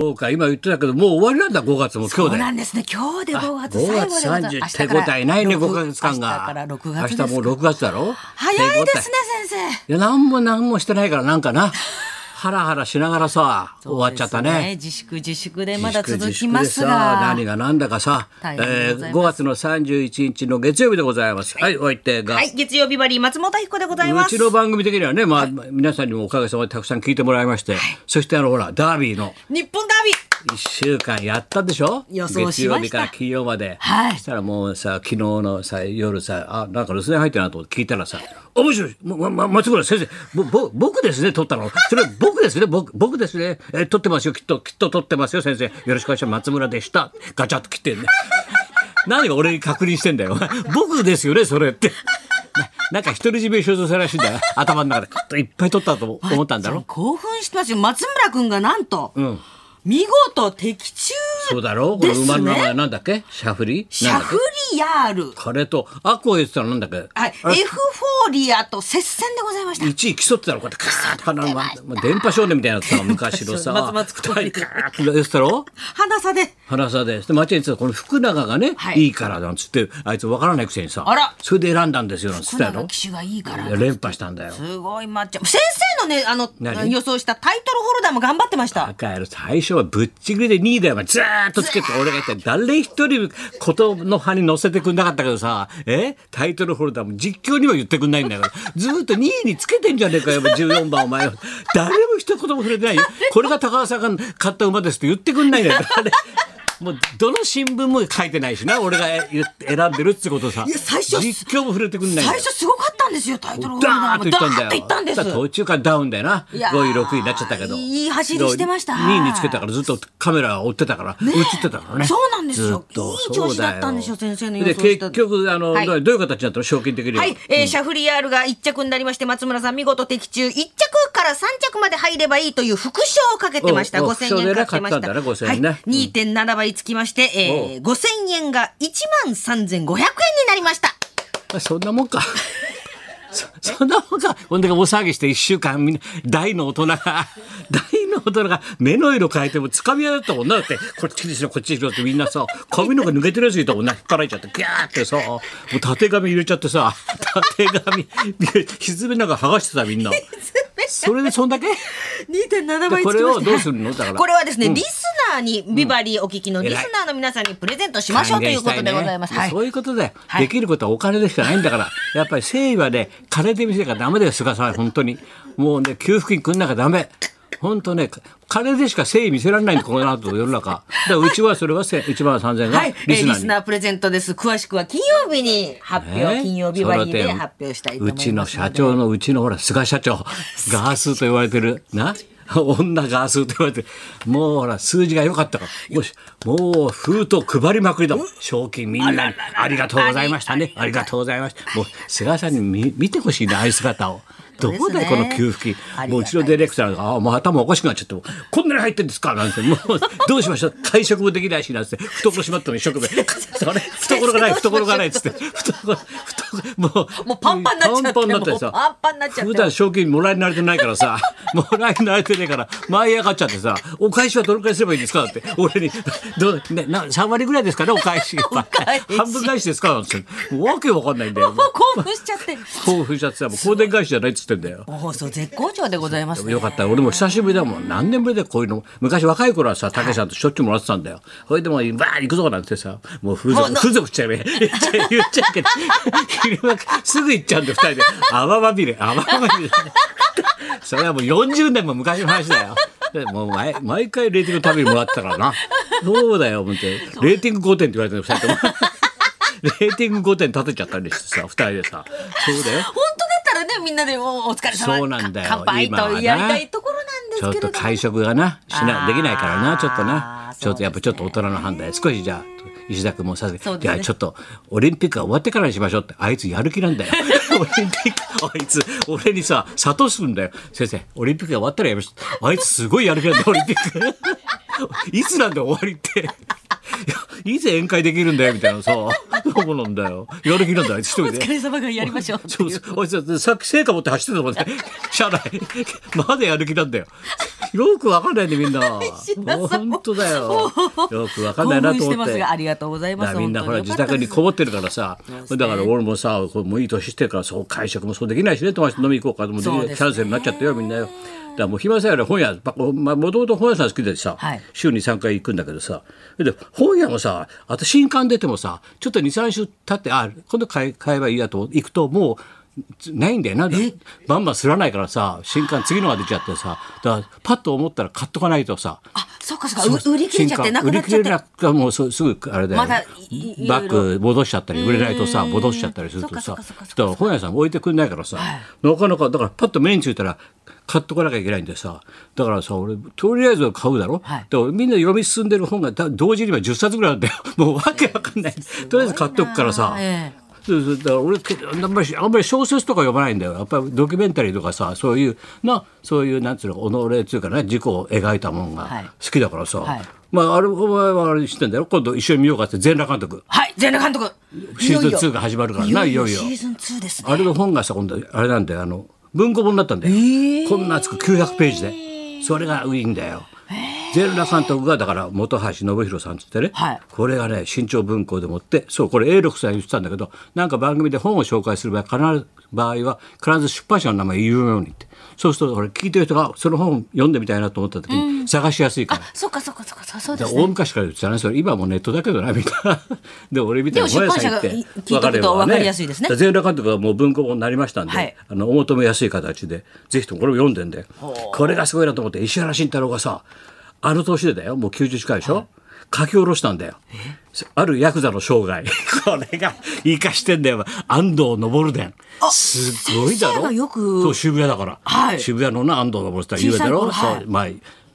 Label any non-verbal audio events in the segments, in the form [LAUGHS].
そうか、今言ってたけど、もう終わりなんだ、5月も今そう日で。なんですね。今日で5月5最後で月ございます。30手応えないね、5ヶ月間明日が。から6月明日もう6月だろ？早いですね、先いや、なんもなんもしてないから、なんかな。[LAUGHS] ハラハラしながらさ、生。終わっちゃったね。自粛自粛でまだ続自きますが。何が何だかさ、えー、ございます5月の31日の月曜日でございます。はい、お相手が。はい、月曜日バリー松本彦でございうます。ちの番組的にはね、まあ、皆さんにもおかげさまでたくさん聞いてもらいまして、そしてあの、ほら、ダービーの日本ダービー。1週間やったでしょ？予想しました月曜日から金曜まで。はいそしたらもうさ、昨日のさ、夜さ、あ、なんか留守電入ってるなと思って聞いたらさ、面白い、もまま、松村先生、ぼ、ぼ、僕ですね、撮ったの？それ僕ですね、僕、僕ですね？え、撮ってますよ、きっと、きっと撮ってますよ、先生。よろしくお願いします。松村でした。ガチャッと切ってんね。[LAUGHS] 何が俺に確認してんだよ。僕ですよね、それって。ななんか独り占め所蔵されらしいんだよ。頭の中でカッといっぱい撮ったと思ったんだろ？興奮してますよ。松村君がなんと、ん見事的中そうだろ？これですね。馬の名前なんだっけ？シャフリ？シャフリヤール。カレーとアコ言ってたらなんだっけ？はい、エフフォーリアと接戦でございました。1位競ってたのこうやってカーッと鼻のまま電波少年みたいなさ [LAUGHS] 昔のさ。松松君二人カーッとやってたろ花差で。花さでで街に言ってたこの福永がね、はい。い、いからなんつってあいつ分からないくせにさあら。それで選んだんですよなんつってたやろ福永騎手がいいから。連覇したんだよ。すごいマッチョ。先生のね、あの、何？予想したタイトルホルダーも頑張ってました。バカ野郎最初はぶっちぎりで2位だよずーっとつけて俺が言って誰一人ことの葉に乗せてくんなかったけどさえ？タイトルホルダーも実況にも言ってくんないんだから。ずーっと2位につけてんじゃねえかよ14番お前は誰も一言も触れてないよ。これが高橋さんが買った馬ですって言ってくんないんだよ。誰もうどの新聞も書いてないしな俺が選んでるってことさ。いや最初実況も触れてくんない最初すごかったんですよ、タイトル。ダーも。ダーッといったんだよ。ダーッといったんです。途中からダウンだよな。いやー5位、6位になっちゃったけど。いい走りしてました。2位につけたからずっとカメラが追ってたから、映ってたからね。そうなんですよ。いい調子だったんですよそうだ先生の予で、想した結局、あの、はい。どういう形になったの？賞金的には。はい、えーシャフリヤールが1着になりまして、松村さん見事的中、1着から3着まで入ればいいという副賞をかけてました。おお5000円かけてました。副賞でね買ったんだね5000円ね。はい、2.7倍つきまして、えー、5000円が1万3500円になりました。ま [LAUGHS] あそんなもんか。[LAUGHS] そそんなもんか。ほんで大騒ぎして一週間みんな、大の大人が、[LAUGHS] 大の大人が目の色変えてもつかみ合ったもんな。だって、こっちにしろこっちにしろってみんなさ、髪の毛抜けてるやついたもんな。引っ張られちゃって、ギャーってさ、もう縦紙入れちゃってさ、縦紙、ひずめなんか剥がしてたみんな。それでそんだけ？2.7倍。これをどうするの？だからこれはですね、リスナーに、ビバリーお聞きのリスナーの皆さんにプレゼントしましょうということでございます。はいそういうことだよ、はいできることはお金でしかないんだから。[LAUGHS] やっぱり誠意はね、金で見せなきゃダメだよ、菅さん、本当に。もうね、給付金くんなきゃダメ。本当ね、金でしか誠意見せられないんだ、この後世の中。だうちはそれは1万3000円がはい、えーリスナーに。リスナープレゼントです。詳しくは金曜日に発表、ね金曜日割りで発表したいと思いますうちの社長のうちのほら菅社長ガースと言われてるな？女ガースと言われてる。もうほら数字が良かったから。よ。しもう封筒配りまくりだもん。賞金みんなに。ありがとうございましたね。ありがとうございましたもう菅さんに見見てほしいねああいう姿を。どこだよ、この給付金？もううちのディレクターが、あもう頭おかしくなっちゃって、こんなに入ってんですか？なんて、もう、どうしましょう？[LAUGHS] 会食もできないし、なんて、懐しまっても一生懸命。[LAUGHS] それ、懐がない、懐がないっつって、懐、懐、もう、もうパンパンになっちゃってパンパンになってさ、もうパンパンになっちゃって普段賞金もらい慣れてないからさ、もらい慣れてないから、舞い上がっちゃってさ、お返しはどのくらいすればいいんですかって、俺に、どう、ね、な、3割ぐらいですかね、お返し。半分返しですかなんて。わけわかんないんだよ。もう興奮しちゃって。興奮しちゃってさ、もう香典返しじゃないっつってんだよ。放送絶好調でございます、ね。よかった。俺も久しぶりだもん。何年ぶりでこういうの。昔若い頃はさ、竹さんとしょっちゅうもらってたんだよ。それでもう、バー行くぞなんてさ、もう風俗、風俗しちゃえば言っちゃうけど、昼間すぐ行っちゃうんだよ、二人で。泡まみれ、泡まみれ。それはもう40年も昔の話だよ。でもう毎毎回レーティング食べにもらってたからな。そうだよ、思って。レーティング5点って言われてる、二人とも。レーティング5点立てちゃったりしてさ、二人でさ。そうだよ。本当だったらね、みんなでおお疲れ様そうなんだよか乾杯とやりたいところなんですちょっけれども。と会食がなしなできないからなちょっとなちょっとやっぱちょっと大人の判断で少しじゃあ石田君もさせて、じゃあちょっとオリンピックが終わってからにしましょうってあいつやる気なんだよ。[LAUGHS] オリンピックあいつ俺にさ諭すんだよ。先生オリンピックが終わったらやめましょう。あいつすごいやる気なんだよオリンピック。[LAUGHS] いつなんだよ終わりって。いつ宴会できるんだよみたいなさそうなんだよ。やる気なんだよあいつ一人で。お疲れ様がやりましょうそいう。うそう。あいつさっき成果持って走ってたもんね。車内。まだやる気なんだよ。[LAUGHS] よくわかんないねみんな。本当だよ。よくわかんないなと思って。ありがとうございます。みんなほら自宅にこもってるからさだから俺もさもういい年してるからそう会食もそうできないしね友達と飲み行こうかともできないそうですね。キャンセルになっちゃってよみんなよ。だからもう暇さえあれば本屋もともと本屋さん好きでさ、はい。週に3回行くんだけどさで本屋もさあと新刊出てもさちょっと23週経ってあ今度買え買えばいいやと行くともうないんだよな。バンバンすらないからさ新刊次のが出ちゃってさだからパッと思ったら買っとかないとさあそうかそうか。う売り切れちゃってなくなっちゃ売り切れったなくもうすすぐあれだよ、まだいいバッグ戻しちゃったり売れないとさ戻しちゃったりするとさ。本屋さん置いてくんないからさ、なかなかだからパッと目についたら買っとかなきゃいけないんでさ。だからさ俺とりあえず買うだろ、はい。だからみんな読み進んでる本がだ同時には10冊ぐらいあるんだよ。もうわけわかんない。とりあえず買っとくからさ、えそうそうだから俺けあんまりあんまり小説とか読まないんだよ。やっぱりドキュメンタリーとかさそういうなそういうなんつうの己っていうかね自己を描いたもんがはい。好きだからさ、はい。まああれお前はあれ知ってんだよ。今度一緒に見ようかって全裸監督。はい全裸監督。シーズンいよいよ。2が始まるからないよいよシーズン2ですね。あれの本がさ今度あれなんだよ。あの文庫本になったんだよ、こんな厚く900ページで。それがいいんだよ全裸監督がだから本橋信弘さんっつってね、はい。これがね新潮文庫でもってそうこれ A6 さん言ってたんだけどなんか番組で本を紹介する場合必ず場合は必ず出版社の名前言うようにって。そうするとこれ聞いてる人がその本読んでみたいなと思った時に探しやすいから。あそうかそうかそうかそうでだすね。大昔から言ってたねそれ。今はもうネットだけどなみんな。[LAUGHS] で俺みたいな本屋さん行って聞いとくと分かりやすいですね。だから全裸監督はもう文庫本になりましたんで、はい。あのお求めやすい形でぜひともこれを読んでんで。これがすごいなと思って石原慎太郎がさあの年でだよ。もう90近いでしょ、書き下ろしたんだよ。あるヤクザの生涯。[LAUGHS] これが生かしてんだよ。安藤昇伝。すごいだろ？がよくそう渋谷だから、はい。渋谷のな安藤昇って有名だろ、はいそうまあ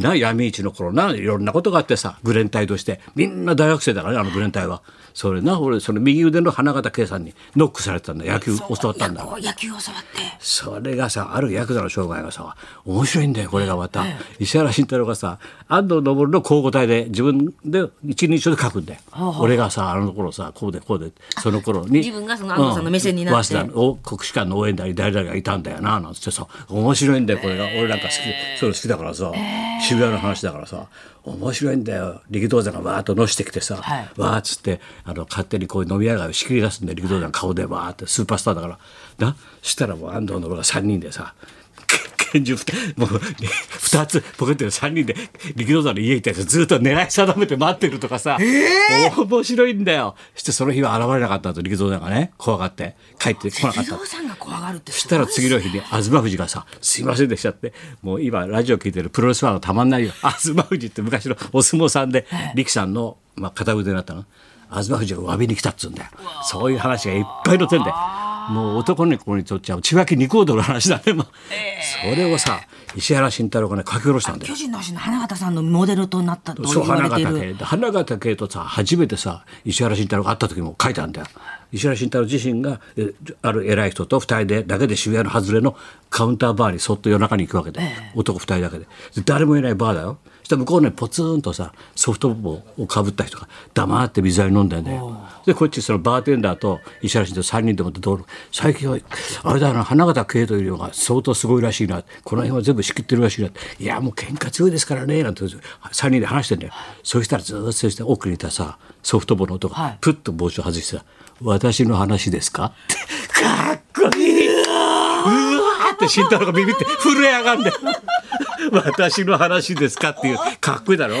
な闇市の頃ないろんなことがあってさグレン隊として。みんな大学生だからねあのグレン隊はそれな俺その右腕の花形圭さんにノックされてたんだ。野球教わったんだ。野球を教わって。それがさあるヤクザの生涯がさ面白いんだよこれがまた、石原慎太郎がさ安藤昇の交互体で自分で一人称で書くんだよ、俺がさあの頃さこうでこうでその頃に [LAUGHS] 自分がその安藤さんの目線になって。うん国士舘の応援団に誰々がいたんだよななんつってさ面白いんだよこれが。俺なんか好きそういうの好きだからさ、渋谷の話だからさ面白いんだよ。力道山がわーっとのしてきてさ、はい。わーっつってあの勝手にこう飲み屋街を仕切り出すんで力道山顔でわーってスーパースターだから。なしたらもう安藤のが3人でさ拳銃もう2つポケットで3人で力道山の家行ったやつずっと狙い定めて待ってるとかさ、面白いんだよ。そしてその日は現れなかったと力道山がね。怖がって帰ってこなかった。不動産が怖がるってそしたら次の日に東富士がさ「すいませんでした」って。もう今ラジオ聞いてるプロレスファンがたまんないよ。東富士って昔のお相撲さんで力さんの、まあ、片腕になったの。東富士が詫びに来たっつうんだよ。そういう話がいっぱい載ってんだよもう男の子にとっちゃ千葉木二コードの話だね、もう。それをさ石原慎太郎がね書き下ろしたんだよ。巨人の足の花形さんのモデルとなったと言そうわれてい花形る系花形系とさ初めてさ石原慎太郎が会った時も書いたんだよ。石原慎太郎自身がえある偉い人と2人でだけで渋谷の外れのカウンターバーにそっと夜中に行くわけで、男2人だけで。で誰もいないバーだよ。そしたら向こうねポツンとさソフトボールをかぶった人が黙って水割り飲んだよでこっちそのバーテンダーと石原慎太郎3人でもって道路最近はあれだな花形系というのが相当すごいらしいな。この辺は全部仕切ってるらしいな。いやもう喧嘩強いですからねなんて3人で話してんだよ。そしたらずっとそして奥にいたさソフトボールの男が、はい。プッと帽子を外してさ「私の話ですか?」って。かっこいい。うわー。って慎太郎がビビって震え上がんで [LAUGHS] 私の話ですかっていうかっこいいだろ？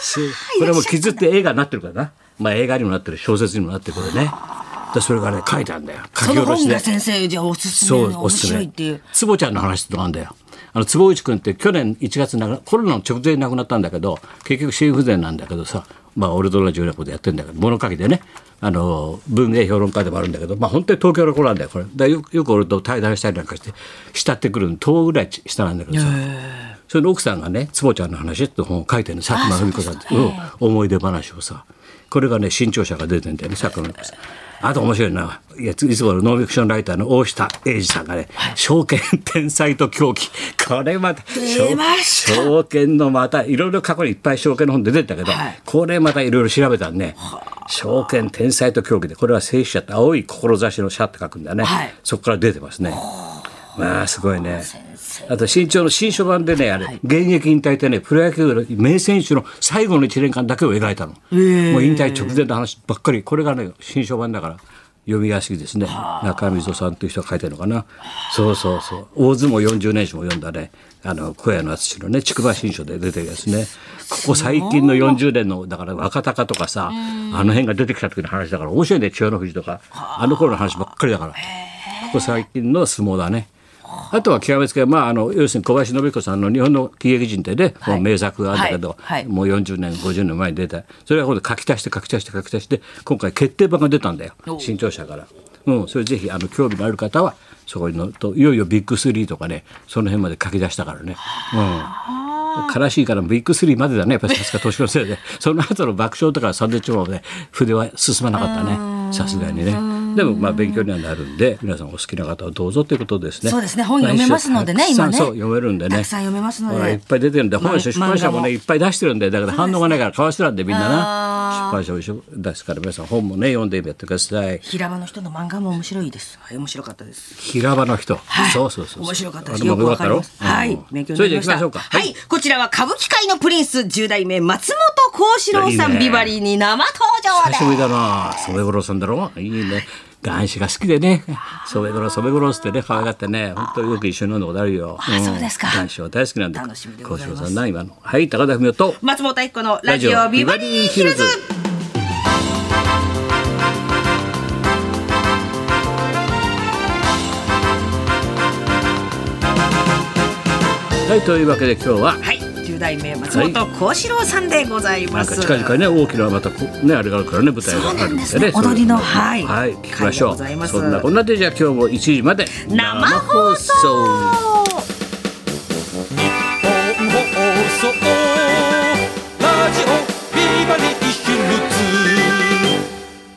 すこれも傷って映画になってるからな。まあ映画にもなってる小説にもなってるからね。でそれがね書いたんだよ。書き下ろしで先生じゃあおすすめの面おすすめ。白いっていう。坪ちゃんの話ってのがあるんだよ。あの坪内君って去年1月なコロナの直前に亡くなったんだけど結局心不全なんだけどさまあ俺と同じようなことやってんだけど物書きでねあの文芸評論家でもあるんだけどまあ本当に東京の子なんだよこれ。だよよく俺と対談したりなんかして慕ってくるの10ぐらい下なんだけどさそれの奥さんがね「坪ちゃんの話」って本を書いてるの佐久間文子さんってうん思い出話をさこれがね新潮社が出てんだよね佐久間文子さん。あと面白いないやいつものノンフィクションライターの大下英二さんがね「証券天才と狂気」これまた出ま証券のまたいろいろ過去にいっぱい証券の本出てんだけど、はい。これまたいろいろ調べたらね「証券天才と狂気」でこれは聖者って青い志の社って書くんだね、はい。そこから出てますね。まあすごいね。あと新潮の新書版でねあれ、現役引退ってねプロ野球の名選手の最後の1年間だけを描いたの、もう引退直前の話ばっかり。これがね新書版だから読みやすいですね。中溝さんという人が書いてるのかな。そうそうそう。大相撲40年史も読んだね。あの小屋の淳のね筑波新書で出てるやつね。ここ最近の40年のだから若隆とかさあの辺が出てきた時の話だから面白いね千代の富士とか。あ。の頃の話ばっかりだから。ここ最近の相撲だね。あとは極めつけまあ、あの要するに小林信彦さんの日本の喜劇人ってね、もう名作があるんだけど、はい。はい。もう40年50年前に出た。それが今度書き足して書き足して書き足して今回決定版が出たんだよ。新潮社から。うん、それぜひあの興味のある方はそこにのといよいよビッグスリーとかねその辺まで書き出したからね。うん。悲しいからビッグスリーまでだね。やっぱりさすが年のせいで。その後の爆笑とかサンドウィッチマンで筆は進まなかったね。さすがにねでもまあ勉強にはなるんで皆さんお好きな方はどうぞということですね。そうですね。本読めますのでねたくさん今ね読めるんでね。たくさん読めますので。いっぱい出てるんで本出ま版社もねいっぱい出してるんでだから反応がないから買わせてなんでみんななあ出版社も一緒ですから皆さん本もね読んでやってください。平場の人の漫画も面白いです。はい、面白かったです。平場の人、はい。そうそうそう面白かったです。よくわかります。はい。うん、勉強になりました。じゃあ行きましょうか。はい、こちらは歌舞伎界のプリンス十代目松本幸四郎さんいいねビバリーに生登場で久しぶりだな。染五郎さんだろ。いいね男子が好きでね。染五郎染五郎っつってね可愛がってね本当によく一緒に飲んだことあるよ。あそうですか。男子は大好きなんで。楽しみでございます。さんな今の。はい高田文夫と。松本明子のラジオビバリーヒルズ。はいというわけで今日ははい、十代目松本幸四郎さんでございます。近々ね大きなまたこねあれがあるからね舞台があるんでねね。踊りのはい。はい聞きましょう。そんなこんなでじゃあ今日も1時まで生放送